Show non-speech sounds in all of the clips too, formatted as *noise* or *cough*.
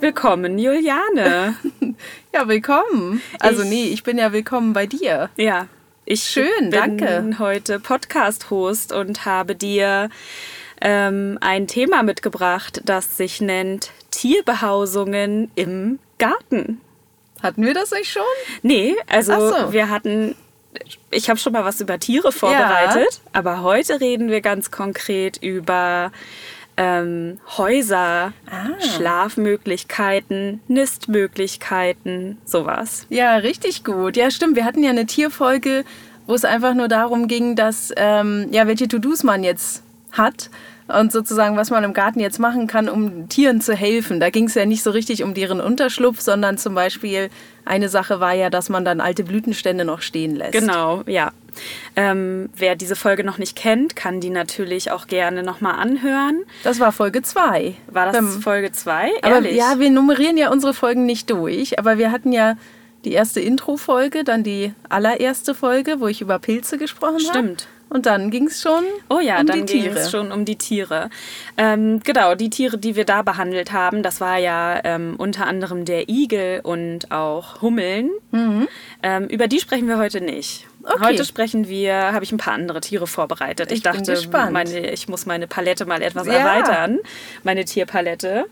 Willkommen, Juliane. *laughs* ja, willkommen. Also Ich- nee, ich bin ja willkommen bei dir. Ja, ich Schön, bin danke. heute Podcast-Host und habe dir ähm, ein Thema mitgebracht, das sich nennt Tierbehausungen im Garten. Hatten wir das nicht schon? Nee, also so. wir hatten, ich habe schon mal was über Tiere vorbereitet, aber heute reden wir ganz konkret über ähm, Häuser, Ah. Schlafmöglichkeiten, Nistmöglichkeiten, sowas. Ja, richtig gut. Ja, stimmt. Wir hatten ja eine Tierfolge, wo es einfach nur darum ging, dass, ähm, ja, welche To-Dos man jetzt hat und sozusagen, was man im Garten jetzt machen kann, um Tieren zu helfen. Da ging es ja nicht so richtig um deren Unterschlupf, sondern zum Beispiel eine Sache war ja, dass man dann alte Blütenstände noch stehen lässt. Genau, ja. Ähm, wer diese Folge noch nicht kennt, kann die natürlich auch gerne nochmal anhören. Das war Folge 2. War das Folge 2? Aber ja, wir nummerieren ja unsere Folgen nicht durch, aber wir hatten ja die erste Intro-Folge, dann die allererste Folge, wo ich über Pilze gesprochen habe. Stimmt. Und dann ging es schon Oh ja, um dann die ging Tiere. es schon um die Tiere. Ähm, genau, die Tiere, die wir da behandelt haben, das war ja ähm, unter anderem der Igel und auch Hummeln. Ähm, über die sprechen wir heute nicht. Mhm. Okay. Heute sprechen wir, habe ich ein paar andere Tiere vorbereitet. Ich, Ich dachte, meine, ich muss meine Palette mal etwas Ja. erweitern, meine Tierpalette.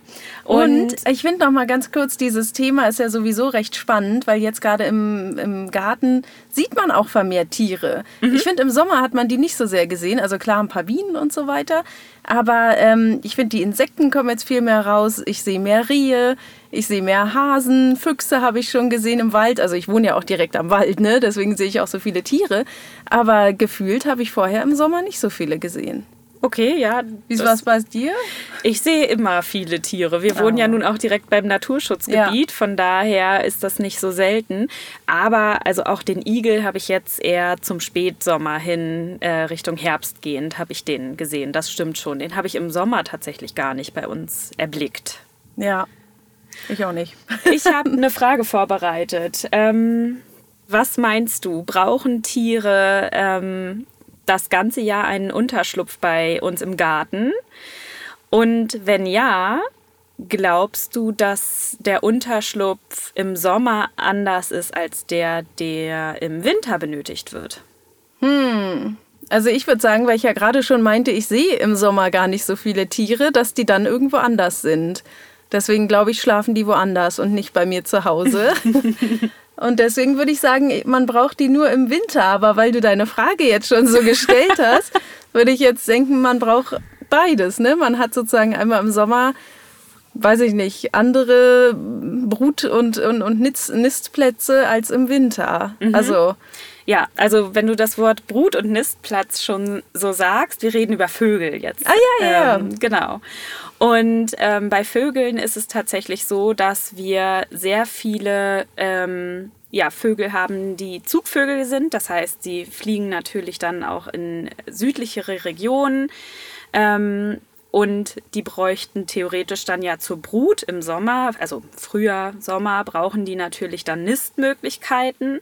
Und, ich finde noch mal ganz kurz, dieses Thema ist ja sowieso recht spannend, weil jetzt gerade im, im Garten sieht man auch vermehrt Tiere. Ich finde, im Sommer hat man die nicht so sehr gesehen. Also klar, ein paar Bienen und so weiter. Aber ähm, ich finde, die Insekten kommen jetzt viel mehr raus. Ich sehe mehr Rehe, ich sehe mehr Hasen, Füchse habe ich schon gesehen im Wald. Also ich wohne ja auch direkt am Wald, ne? deswegen sehe ich auch so viele Tiere. Aber gefühlt habe ich vorher im Sommer nicht so viele gesehen. Okay, ja. Wie war es bei dir? Ich sehe immer viele Tiere. Wir wohnen ja nun auch direkt beim Naturschutzgebiet, von daher ist das nicht so selten. Aber also auch den Igel habe ich jetzt eher zum Spätsommer hin, äh, Richtung Herbst gehend, habe ich den gesehen. Das stimmt schon. Den habe ich im Sommer tatsächlich gar nicht bei uns erblickt. Ja, ich auch nicht. *laughs* Ich habe eine Frage vorbereitet. Ähm, was meinst du? Brauchen Tiere ähm, das ganze Jahr einen Unterschlupf bei uns im Garten? Und wenn ja, glaubst du, dass der Unterschlupf im Sommer anders ist als der, der im Winter benötigt wird? Also ich würde sagen, weil ich ja gerade schon meinte, ich sehe im Sommer gar nicht so viele Tiere, dass die dann irgendwo anders sind. Deswegen glaube ich, schlafen die woanders und nicht bei mir zu Hause. *laughs* und deswegen würde ich sagen, man braucht die nur im Winter. Aber weil du deine Frage jetzt schon so gestellt hast, *laughs* würde ich jetzt denken, man braucht beides. Ne? Man hat sozusagen einmal im Sommer, weiß ich nicht, andere Brut- und, und, und Nist- Nistplätze als im Winter. Also Ja, also wenn du das Wort Brut- und Nistplatz schon so sagst, wir reden über Vögel jetzt. Ah, ja, ja. Ähm, genau. Und ähm, bei Vögeln ist es tatsächlich so, dass wir sehr viele ähm, ja, Vögel haben, die Zugvögel sind. Das heißt, sie fliegen natürlich dann auch in südlichere Regionen. Ähm, und die bräuchten theoretisch dann ja zur Brut im Sommer, also Frühjahr, Sommer, brauchen die natürlich dann Nistmöglichkeiten.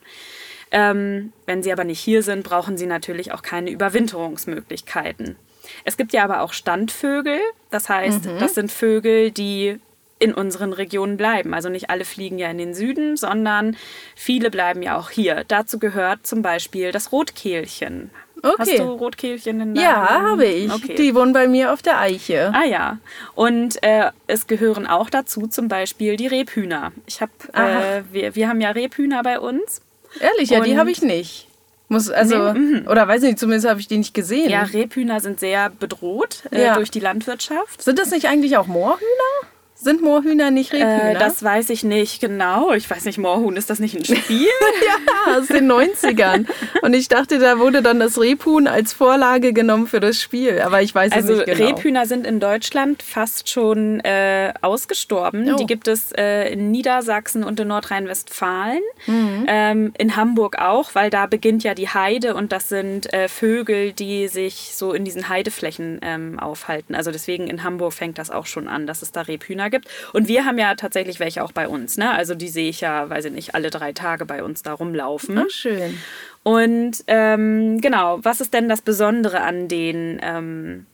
Ähm, wenn sie aber nicht hier sind, brauchen sie natürlich auch keine Überwinterungsmöglichkeiten. Es gibt ja aber auch Standvögel, das heißt, das sind Vögel, die in unseren Regionen bleiben. Also nicht alle fliegen ja in den Süden, sondern viele bleiben ja auch hier. Dazu gehört zum Beispiel das Rotkehlchen. Hast Okay. du Rotkehlchen in Ja, deinem- habe ich. Okay. Die wohnen bei mir auf der Eiche. Ah ja. Und äh, es gehören auch dazu zum Beispiel die Rebhühner. Ich habe, äh, wir, wir haben ja Rebhühner bei uns. Ehrlich, ja, die habe ich nicht. Muss, also, oder weiß nicht, zumindest habe ich die nicht gesehen. Ja, Rebhühner sind sehr bedroht äh, Ja. durch die Landwirtschaft. Sind das nicht eigentlich auch Moorhühner? Sind Moorhühner nicht Rebhühner? Äh, das weiß ich nicht genau. Ich weiß nicht, Moorhuhn, ist das nicht ein Spiel? *laughs* ja, aus den 90ern. Und ich dachte, da wurde dann das Rebhuhn als Vorlage genommen für das Spiel. Aber ich weiß Also es nicht genau. Rebhühner sind in Deutschland fast schon äh, ausgestorben. Oh. Die gibt es äh, in Niedersachsen und in Nordrhein-Westfalen. Mhm. Ähm, in Hamburg auch, weil da beginnt ja die Heide und das sind äh, Vögel, die sich so in diesen Heideflächen ähm, aufhalten. Also deswegen in Hamburg fängt das auch schon an, dass es da Rebhühner gibt. Gibt. Und wir haben ja tatsächlich welche auch bei uns. Ne? Also die sehe ich ja, weiß ich nicht, alle drei Tage bei uns da rumlaufen. Ach, schön. Und ähm, genau, was ist denn das Besondere an den ähm,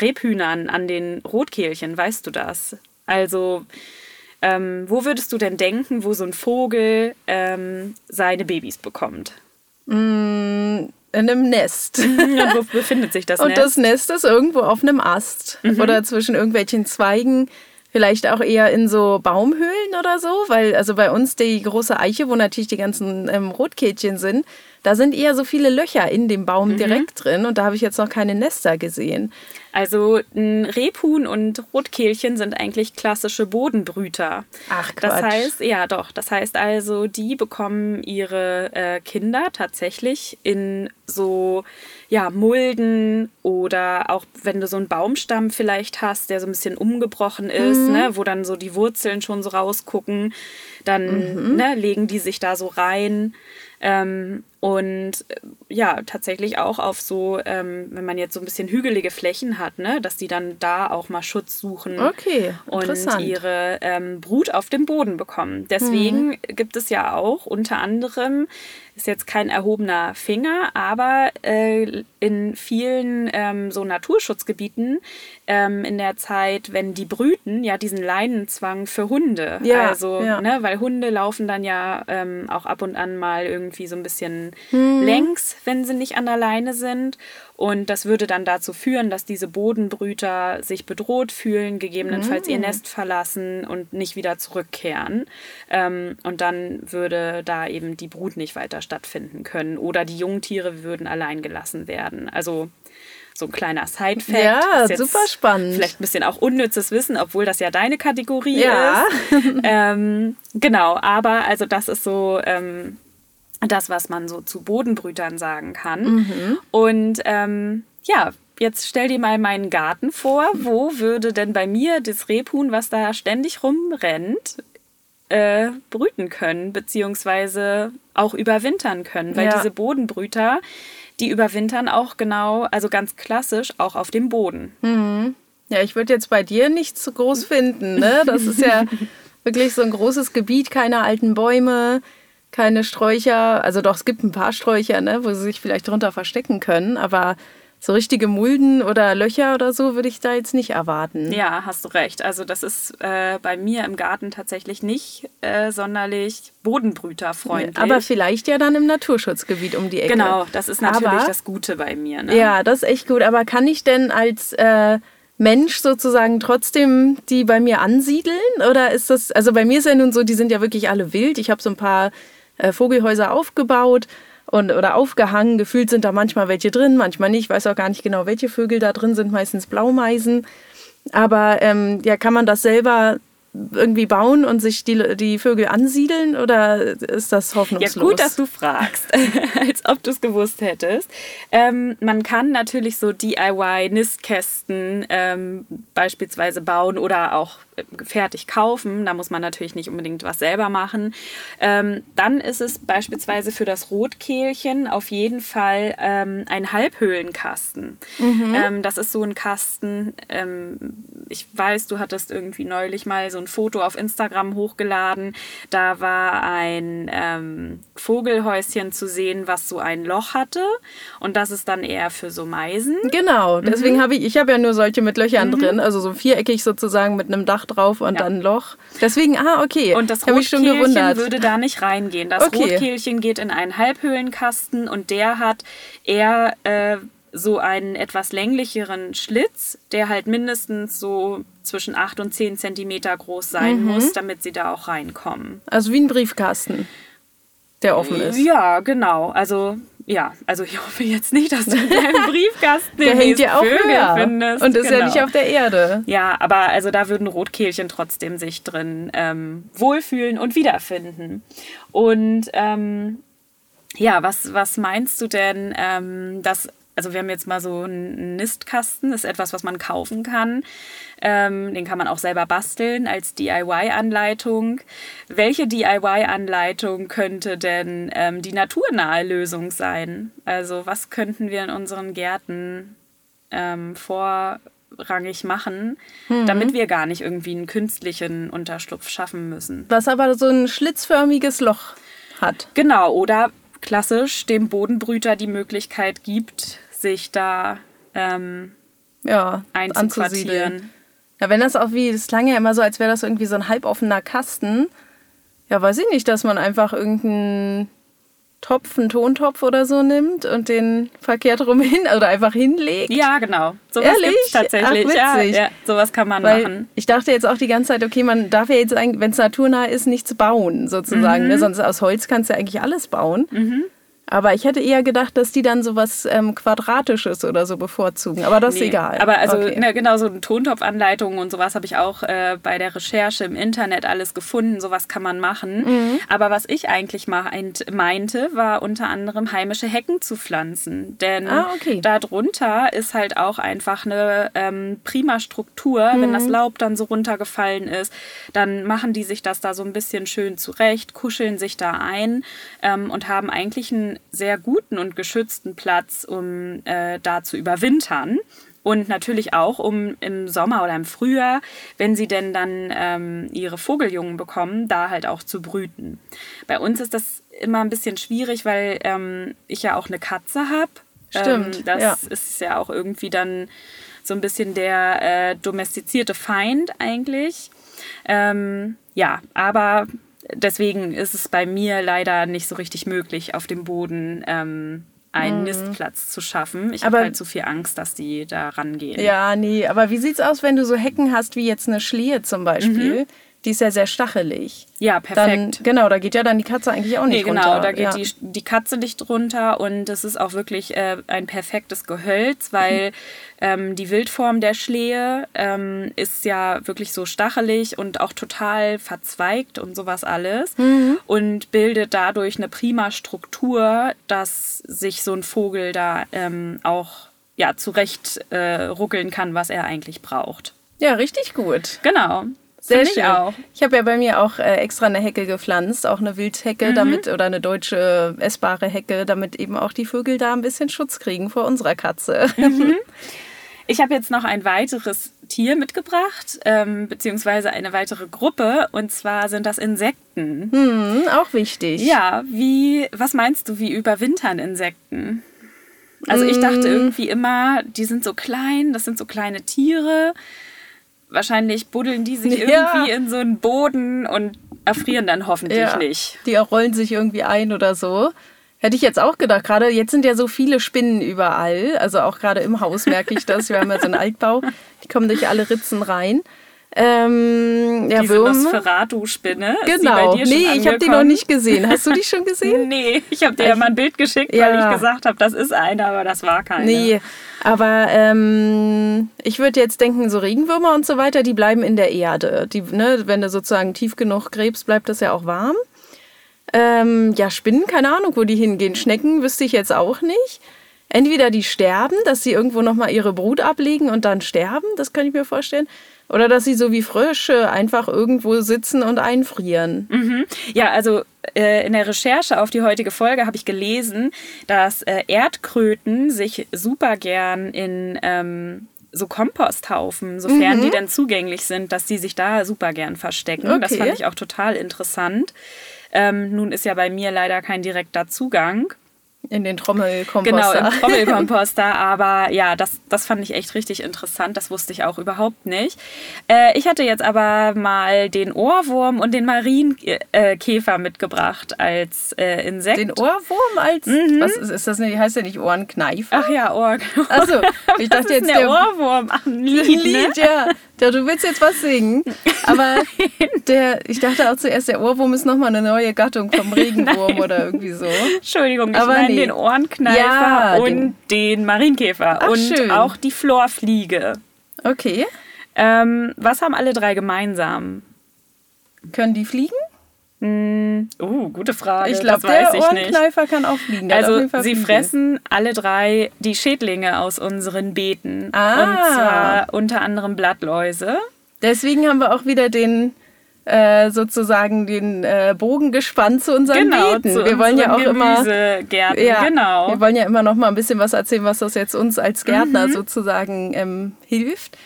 Rebhühnern, an den Rotkehlchen? Weißt du das? Also, ähm, wo würdest du denn denken, wo so ein Vogel ähm, seine Babys bekommt? Mm, in einem Nest. *laughs* Ja, wo befindet sich das Und Nest? das Nest ist irgendwo auf einem Ast oder zwischen irgendwelchen Zweigen. Vielleicht auch eher in so Baumhöhlen oder so, weil also bei uns die große Eiche, wo natürlich die ganzen ähm, Rotkehlchen sind, da sind eher so viele Löcher in dem Baum direkt drin und da habe ich jetzt noch keine Nester gesehen. Also ein Rebhuhn und Rotkehlchen sind eigentlich klassische Bodenbrüter. Ach, Das Quatsch. heißt, ja doch, das heißt also, die bekommen ihre äh, Kinder tatsächlich in so ja, Mulden oder auch wenn du so einen Baumstamm vielleicht hast, der so ein bisschen umgebrochen ist, Mhm. ne, wo dann so die Wurzeln schon so rausgucken, dann Mhm. ne, legen die sich da so rein. Ähm, und äh, ja, tatsächlich auch auf so, ähm, wenn man jetzt so ein bisschen hügelige Flächen hat, ne, dass die dann da auch mal Schutz suchen Okay, und ihre ähm, Brut auf dem Boden bekommen. Deswegen Mhm. gibt es ja auch unter anderem, ist jetzt kein erhobener Finger, aber äh, in vielen ähm, so Naturschutzgebieten ähm, in der Zeit, wenn die brüten, ja diesen Leinenzwang für Hunde. Ja, also, ja. ne, weil Hunde laufen dann ja ähm, auch ab und an mal irgendwie so ein bisschen Mhm. längs, wenn sie nicht an der Leine sind. Und das würde dann dazu führen, dass diese Bodenbrüter sich bedroht fühlen, gegebenenfalls Mhm. ihr Nest verlassen und nicht wieder zurückkehren. Ähm, und dann würde da eben die Brut nicht weiter stattfinden können. Oder die Jungtiere würden allein gelassen werden. Also so ein kleiner Side-Fact. Ja, super spannend. Vielleicht ein bisschen auch unnützes Wissen, obwohl das ja deine Kategorie Ja. ist. *laughs* ähm, genau, aber also das ist so ähm, das, was man so zu Bodenbrütern sagen kann. Mhm. Und ähm, ja, jetzt stell dir mal meinen Garten vor. Wo würde denn bei mir das Rebhuhn, was da ständig rumrennt, äh, brüten können, beziehungsweise auch überwintern können? Weil Ja. diese Bodenbrüter, die überwintern auch genau, also ganz klassisch, auch auf dem Boden. Ja, ich würde jetzt bei dir nichts zu groß finden. Ne? Das ist ja *laughs* wirklich so ein großes Gebiet, keine alten Bäume, keine Sträucher. Also doch, es gibt ein paar Sträucher, ne, wo sie sich vielleicht drunter verstecken können, aber so richtige Mulden oder Löcher oder so würde ich da jetzt nicht erwarten. Ja, hast du recht. Also das ist äh, bei mir im Garten tatsächlich nicht äh, sonderlich bodenbrüterfreundlich. Aber vielleicht ja dann im Naturschutzgebiet um die Ecke. genau, das ist natürlich Aber- das Gute bei mir. Ne? Ja, das ist echt gut. Aber kann ich denn als äh, Mensch sozusagen trotzdem die bei mir ansiedeln? Oder ist das, also bei mir ist ja nun so, die sind ja wirklich alle wild. Ich habe so ein paar äh, Vogelhäuser aufgebaut und, oder aufgehangen. Gefühlt sind da manchmal welche drin, manchmal nicht. Ich weiß auch gar nicht genau, welche Vögel da drin sind, meistens Blaumeisen. Aber ähm, ja, kann man das selber irgendwie bauen und sich die, die Vögel ansiedeln oder ist das Ja, hoffnungslos? gut, dass du fragst, *laughs* als ob du es gewusst hättest. Ähm, man kann natürlich so DIY-Nistkästen ähm, beispielsweise bauen oder auch fertig kaufen. Da muss man natürlich nicht unbedingt was selber machen. Ähm, dann ist es beispielsweise für das Rotkehlchen auf jeden Fall ähm, ein Halbhöhlenkasten. Ähm, das ist so ein Kasten, ähm, ich weiß, du hattest irgendwie neulich mal so ein Foto auf Instagram hochgeladen. Da war ein ähm, Vogelhäuschen zu sehen, was so ein Loch hatte. Und das ist dann eher für so Meisen. Genau, Mhm. deswegen habe ich, ich habe ja nur solche mit Löchern drin, also so viereckig sozusagen mit einem Dach drauf und Ja. dann ein Loch. Deswegen, ah, okay. Und das Rotkehlchen würde da nicht reingehen. Das Okay. Rotkehlchen geht in einen Halbhöhlenkasten und der hat eher äh, so einen etwas länglicheren Schlitz, der halt mindestens so zwischen 8 und 10 Zentimeter groß sein Mhm. muss, damit sie da auch reinkommen. Also wie ein Briefkasten, der offen ist. Ja, genau. Also, ja, also ich hoffe jetzt nicht, dass du in deinem *laughs* Briefkasten Der hängt ja auch Vögel höher findest. und ist ja Genau. nicht auf der Erde. Ja, aber also da würden Rotkehlchen trotzdem sich drin ähm, wohlfühlen und wiederfinden. Und ähm, ja, was, was meinst du denn, ähm, dass, also wir haben jetzt mal so einen Nistkasten, ist etwas, was man kaufen kann. Ähm, den kann man auch selber basteln als DIY-Anleitung. Welche DIY-Anleitung könnte denn ähm, die naturnahe Lösung sein? Also was könnten wir in unseren Gärten ähm, vor, zweitrangig machen, damit wir gar nicht irgendwie einen künstlichen Unterschlupf schaffen müssen. Was aber so ein schlitzförmiges Loch hat. Genau, oder klassisch dem Bodenbrüter die Möglichkeit gibt, sich da ähm, Ja, einzuquartieren. Ja, wenn das auch wie, das klang ja immer so, als wäre das irgendwie so ein halboffener Kasten. Ja, weiß ich nicht, dass man einfach irgendeinen Topf, einen Tontopf oder so nimmt und den verkehrt rum hin oder einfach hinlegt. Ja, genau. Sowas Ehrlich? gibt's tatsächlich. Ach, ja, ja, sowas kann man Weil machen. ich dachte jetzt auch die ganze Zeit, okay, man darf ja jetzt, wenn es naturnah ist, nichts bauen, sozusagen. Mhm. Ne? Sonst aus Holz kannst du ja eigentlich alles bauen. Aber ich hätte eher gedacht, dass die dann sowas ähm, Quadratisches oder so bevorzugen. Aber das Nee, ist egal. Aber also okay. ne, genau so Tontopfanleitungen und sowas habe ich auch äh, bei der Recherche im Internet alles gefunden. Sowas kann man machen. Mhm. Aber was ich eigentlich meint, meinte, war unter anderem heimische Hecken zu pflanzen. Denn Ah, okay. darunter ist halt auch einfach eine ähm, prima Struktur. Wenn Mhm. das Laub dann so runtergefallen ist, dann machen die sich das da so ein bisschen schön zurecht, kuscheln sich da ein ähm, und haben eigentlich einen sehr guten und geschützten Platz, um äh, da zu überwintern. Und natürlich auch, um im Sommer oder im Frühjahr, wenn sie denn dann ähm, ihre Vogeljungen bekommen, da halt auch zu brüten. Bei uns ist das immer ein bisschen schwierig, weil ähm, ich ja auch eine Katze habe. Stimmt, Ähm, das ja. ist ja auch irgendwie dann so ein bisschen der äh, domestizierte Feind eigentlich. Ähm, ja, aber deswegen ist es bei mir leider nicht so richtig möglich, auf dem Boden ähm, einen Nistplatz zu schaffen. Ich habe Mhm. Halt zu viel Angst, dass die da rangehen. Ja, nee, aber wie sieht's aus, wenn du so Hecken hast wie jetzt eine Schlehe zum Beispiel? Die ist ja sehr stachelig. Ja, Dann, Mhm. perfekt. genau, da geht ja dann die Katze eigentlich auch Nee, nicht genau, runter. da geht ja. die, die Katze nicht runter und es ist auch wirklich äh, ein perfektes Gehölz, weil *laughs* ähm, die Wildform der Schlehe ähm, ist ja wirklich so stachelig und auch total verzweigt und sowas alles und bildet dadurch eine prima Struktur, dass sich so ein Vogel da ähm, auch ja, zurecht äh, ruckeln kann, was er eigentlich braucht. Ja, richtig gut. Genau. Sehr schön. Ich auch. Ich habe ja bei mir auch äh, extra eine Hecke gepflanzt, auch eine Wildhecke, Mhm. damit oder eine deutsche essbare Hecke, damit eben auch die Vögel da ein bisschen Schutz kriegen vor unserer Katze. *laughs* Mhm. Ich habe jetzt noch ein weiteres Tier mitgebracht, ähm, beziehungsweise eine weitere Gruppe, und zwar sind das Insekten. hm, auch wichtig. Ja, wie, was meinst du, wie überwintern Insekten? Also ich dachte irgendwie immer, die sind so klein, das sind so kleine Tiere. Wahrscheinlich buddeln die sich *laughs* Ja. irgendwie in so einen Boden und erfrieren dann hoffentlich Ja. nicht. Die rollen sich irgendwie ein oder so. Hätte ich jetzt auch gedacht. Gerade jetzt sind ja so viele Spinnen überall. Also auch gerade im Haus merke ich das. Wir haben ja so einen Altbau. Die kommen durch alle Ritzen rein. Ähm, ja, Diese. Nosferatu-Spinne. ist die bei Genau. dir schon Nee, ich habe die noch nicht gesehen. Hast du die schon *laughs* gesehen? Nee, ich habe dir ja mal ein Bild geschickt, weil Ja. ich gesagt habe, das ist eine, aber das war keine. Nee, aber ähm, ich würde jetzt denken, so Regenwürmer und so weiter, die bleiben in der Erde. Die, ne, wenn du sozusagen tief genug gräbst, bleibt das ja auch warm. Ähm, ja, Spinnen, keine Ahnung, wo die hingehen. Schnecken wüsste ich jetzt auch nicht. Entweder die sterben, dass sie irgendwo nochmal ihre Brut ablegen und dann sterben, das kann ich mir vorstellen. Oder dass sie so wie Frösche einfach irgendwo sitzen und einfrieren. Mhm. Ja, also in der Recherche auf die heutige Folge habe ich gelesen, dass äh, Erdkröten sich super gern in ähm, so Komposthaufen, sofern die denn zugänglich sind, dass die sich da super gern verstecken. Das Okay. fand ich auch total interessant. Ähm, nun ist ja bei mir leider kein direkter Zugang. In den Trommelkomposter. Genau, im *laughs* Trommelkomposter. Aber ja, das, das fand ich echt richtig interessant. Das wusste ich auch überhaupt nicht. Äh, ich hatte jetzt aber mal den Ohrwurm und den Marienkäfer mitgebracht als äh, Insekt. Den Ohrwurm als. Was ist, ist das nicht? Heißt der nicht Ohrenkneifer? Ach ja, Ohr. Achso, ich *laughs* dachte jetzt der, der Ohrwurm. Ach, ein Lied, ne? Lied, ja. Ja. Du willst jetzt was singen. *laughs* Aber der, ich dachte auch zuerst, der Ohrwurm ist nochmal eine neue Gattung vom *laughs* Regenwurm oder irgendwie so. Entschuldigung, ich Aber meine nee. den Ohrenkneifer Ja, und den- den, Marienkäfer. Ach, und schön. auch die Florfliege. Okay. Ähm, was haben alle drei gemeinsam? Können die fliegen? Oh, gute Frage. Ich glaube, das weiß der ich nicht. Ohrenkneifer kann auch fliegen. Der Also sie fliegen. fressen alle drei die Schädlinge aus unseren Beeten. Ah. Und zwar unter anderem Blattläuse. Deswegen haben wir auch wieder den äh, sozusagen den äh, Bogen gespannt zu unseren Genau, Beeten. zu wir wollen ja auch unseren immer Gemüsegärten, ja, genau. Wir wollen ja immer noch mal ein bisschen was erzählen, was das jetzt uns als Gärtner Mhm. sozusagen ähm, hilft.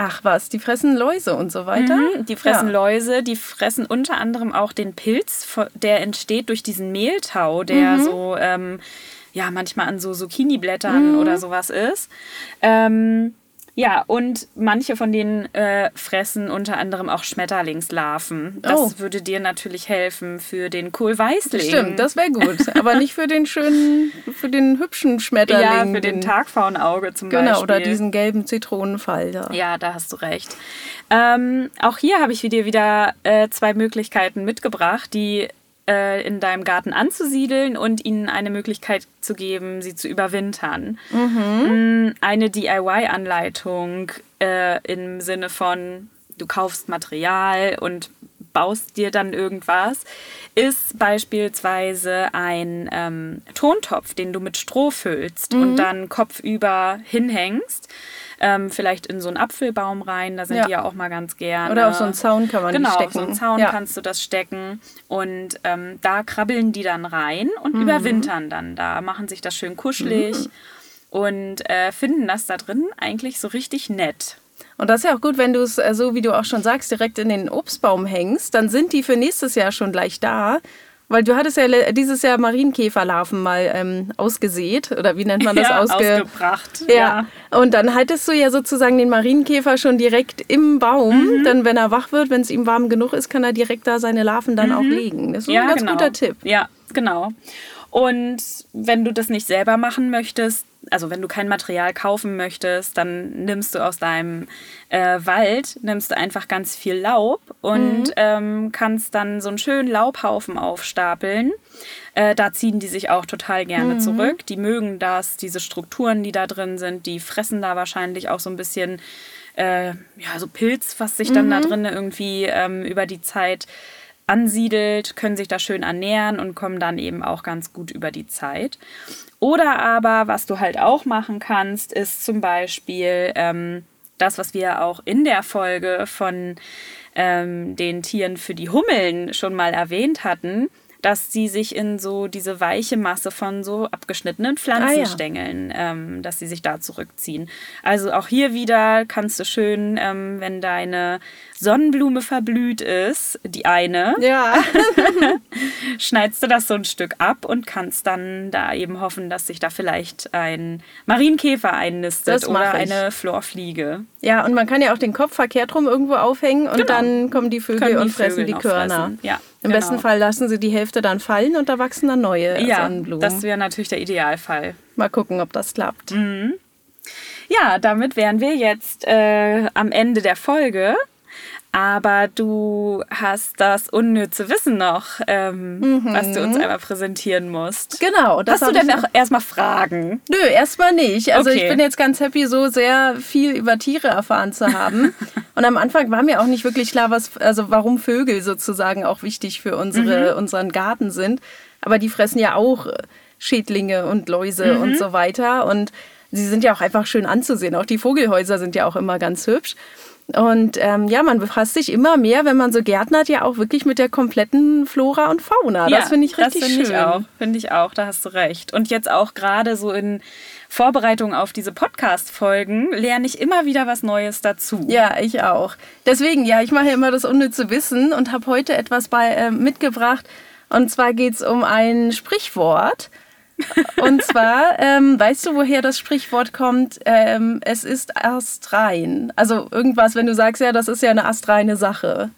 Ach was, die fressen Läuse und so weiter. Mhm, Die fressen ja. Läuse, die fressen unter anderem auch den Pilz, der entsteht durch diesen Mehltau, der Mhm. so ähm, ja manchmal an so Zucchini-Blättern Mhm. oder sowas ist. Ähm, ja, und manche von denen äh, fressen unter anderem auch Schmetterlingslarven. Das Oh. würde dir natürlich helfen für den Kohlweißling. Stimmt, das wäre gut. Aber nicht für den schönen, für den hübschen Schmetterling. Ja, für den Tagpfauenauge zum Genau, Beispiel. oder diesen gelben Zitronenfalter. Ja, da hast du recht. Ähm, auch hier habe ich dir wieder äh, zwei Möglichkeiten mitgebracht, die äh, in deinem Garten anzusiedeln und ihnen eine Möglichkeit zu geben, sie zu überwintern. Mm, Eine DIY-Anleitung äh, im Sinne von, du kaufst Material und baust dir dann irgendwas, ist beispielsweise ein ähm, Tontopf, den du mit Stroh füllst und dann kopfüber hinhängst. Ähm, vielleicht in so einen Apfelbaum rein, da sind Ja. die ja auch mal ganz gerne. Oder auf so einen Zaun kann man genau, stecken. auf so einen Zaun Ja. kannst du das stecken. Und ähm, da krabbeln die dann rein und Mhm. überwintern dann da, machen sich das schön kuschelig und äh, finden das da drin eigentlich so richtig nett. Und das ist ja auch gut, wenn du es, äh, so wie du auch schon sagst, direkt in den Obstbaum hängst, dann sind die für nächstes Jahr schon gleich da. Weil du hattest ja dieses Jahr Marienkäferlarven mal ähm, ausgesät, oder wie nennt man das? *laughs* ja, Ausge ausgebracht. ja. Und dann haltest du ja sozusagen den Marienkäfer schon direkt im Baum. Mhm. Dann, wenn er wach wird, wenn es ihm warm genug ist, kann er direkt da seine Larven dann auch legen. Das ist ein ganz genau. guter Tipp. Ja, genau. Und wenn du das nicht selber machen möchtest, also wenn du kein Material kaufen möchtest, dann nimmst du aus deinem äh, Wald, nimmst du einfach ganz viel Laub und ähm, kannst dann so einen schönen Laubhaufen aufstapeln. Äh, da ziehen die sich auch total gerne zurück. Die mögen das, diese Strukturen, die da drin sind, die fressen da wahrscheinlich auch so ein bisschen äh, ja, so Pilz, was sich dann da drin irgendwie ähm, über die Zeit ansiedelt, können sich da schön ernähren und kommen dann eben auch ganz gut über die Zeit. Oder aber, was du halt auch machen kannst, ist zum Beispiel ähm, das, was wir auch in der Folge von ähm, den Tieren für die Hummeln schon mal erwähnt hatten, dass sie sich in so diese weiche Masse von so abgeschnittenen Pflanzenstängeln, ähm, dass sie sich da zurückziehen. Also auch hier wieder kannst du schön, ähm, wenn deine Sonnenblume verblüht ist, die eine, Ja. *laughs* *laughs* schneidest du das so ein Stück ab und kannst dann da eben hoffen, dass sich da vielleicht ein Marienkäfer einnistet oder ich. eine Florfliege. ja, und man kann ja auch den Kopf verkehrt rum irgendwo aufhängen und Genau. dann kommen die Vögel die und fressen Vögel die Körner. Ja, Im genau. besten Fall lassen sie die Hälfte dann fallen und da wachsen dann neue Ja, Sonnenblumen. das wäre natürlich der Idealfall. Mal gucken, ob das klappt. Ja, damit wären wir jetzt äh, am Ende der Folge. Aber du hast das unnütze Wissen noch, ähm, was du uns einmal präsentieren musst. Genau. Das Hast du denn auch erstmal Fragen? Nö, erstmal nicht. Also Okay. ich bin jetzt ganz happy, so sehr viel über Tiere erfahren zu haben. *laughs* Und am Anfang war mir auch nicht wirklich klar, was, also warum Vögel sozusagen auch wichtig für unsere, Mhm. unseren Garten sind. Aber die fressen ja auch Schädlinge und Läuse Mhm. und so weiter. Und sie sind ja auch einfach schön anzusehen. Auch die Vogelhäuser sind ja auch immer ganz hübsch. Und ähm, ja, man befasst sich immer mehr, wenn man so gärtnert, ja auch wirklich mit der kompletten Flora und Fauna. das finde ich richtig das schön. find Ich auch, finde ich auch, da hast du recht. Und jetzt auch gerade so in Vorbereitung auf diese Podcast-Folgen lerne ich immer wieder was Neues dazu. Ja, ich auch. Deswegen, ja, ich mache ja immer das unnütze Wissen und habe heute etwas bei, äh, mitgebracht. Und zwar geht es um ein Sprichwort. Und zwar, ähm, weißt du, woher das Sprichwort kommt? Ähm, es ist astrein. Also irgendwas, wenn du sagst, ja, das ist ja eine astreine Sache.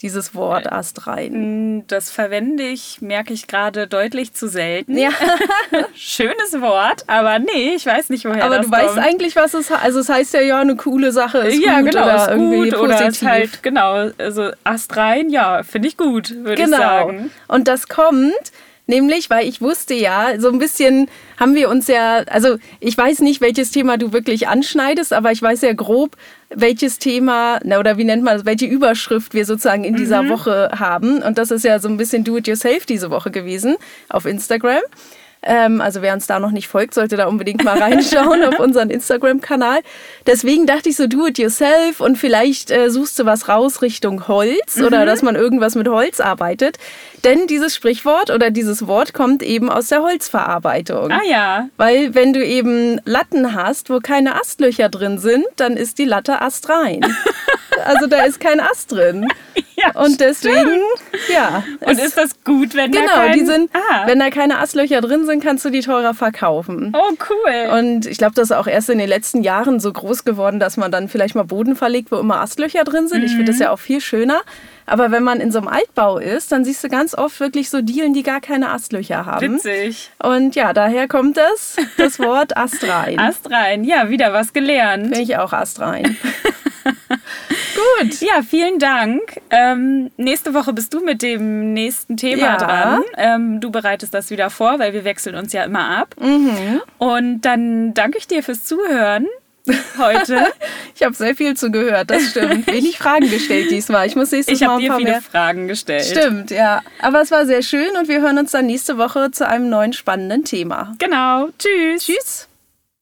Dieses Wort astrein. Das verwende ich, merke ich gerade, deutlich zu selten. Ja, *laughs* Schönes Wort, aber nee, ich weiß nicht, woher aber das du weißt kommt. eigentlich, was es heißt. Also es heißt ja, ja, eine coole Sache ist ja, gut genau, oder ist irgendwie gut oder positiv. ist halt, genau, also astrein, ja, finde ich gut, würde Genau. ich sagen. Und das kommt nämlich, weil ich wusste ja, so ein bisschen haben wir uns ja, also ich weiß nicht, welches Thema du wirklich anschneidest, aber ich weiß ja grob, welches Thema, na, oder wie nennt man das, welche Überschrift wir sozusagen in Mhm. dieser Woche haben. Und das ist ja so ein bisschen Do-it-yourself diese Woche gewesen auf Instagram. Ähm, also wer uns da noch nicht folgt, sollte da unbedingt mal reinschauen *laughs* auf unseren Instagram-Kanal. Deswegen dachte ich so, do it yourself und vielleicht äh, suchst du was raus Richtung Holz mhm. oder dass man irgendwas mit Holz arbeitet. Denn dieses Sprichwort oder dieses Wort kommt eben aus der Holzverarbeitung. Ah ja. Weil wenn du eben Latten hast, wo keine Astlöcher drin sind, dann ist die Latte astrein. *laughs* also da ist kein Ast drin. *laughs* Ja, und deswegen, stimmt. ja. Und ist das gut, wenn genau, da kein, die sind, ah. wenn da keine Astlöcher drin sind, kannst du die teurer verkaufen. Oh, cool. Und ich glaube, das ist auch erst in den letzten Jahren so groß geworden, dass man dann vielleicht mal Boden verlegt, wo immer Astlöcher drin sind. Mhm. Ich finde das ja auch viel schöner. Aber wenn man in so einem Altbau ist, dann siehst du ganz oft wirklich so Dielen, die gar keine Astlöcher haben. Witzig. Und ja, daher kommt das, das Wort *laughs* astrein. astrein, ja, wieder was gelernt. Finde ich auch astrein. *laughs* Gut. Ja, vielen Dank. Ähm, nächste Woche bist du mit dem nächsten Thema ja. dran. Ähm, du bereitest das wieder vor, weil wir wechseln uns ja immer ab. Mhm. Und dann danke ich dir fürs Zuhören heute. *laughs* ich habe sehr viel zugehört, das stimmt. Wenig Fragen gestellt diesmal. Ich muss nächstes ich Mal ein paar viele mehr. Fragen gestellt. Stimmt, ja. Aber es war sehr schön und wir hören uns dann nächste Woche zu einem neuen spannenden Thema. Genau. Tschüss. Tschüss.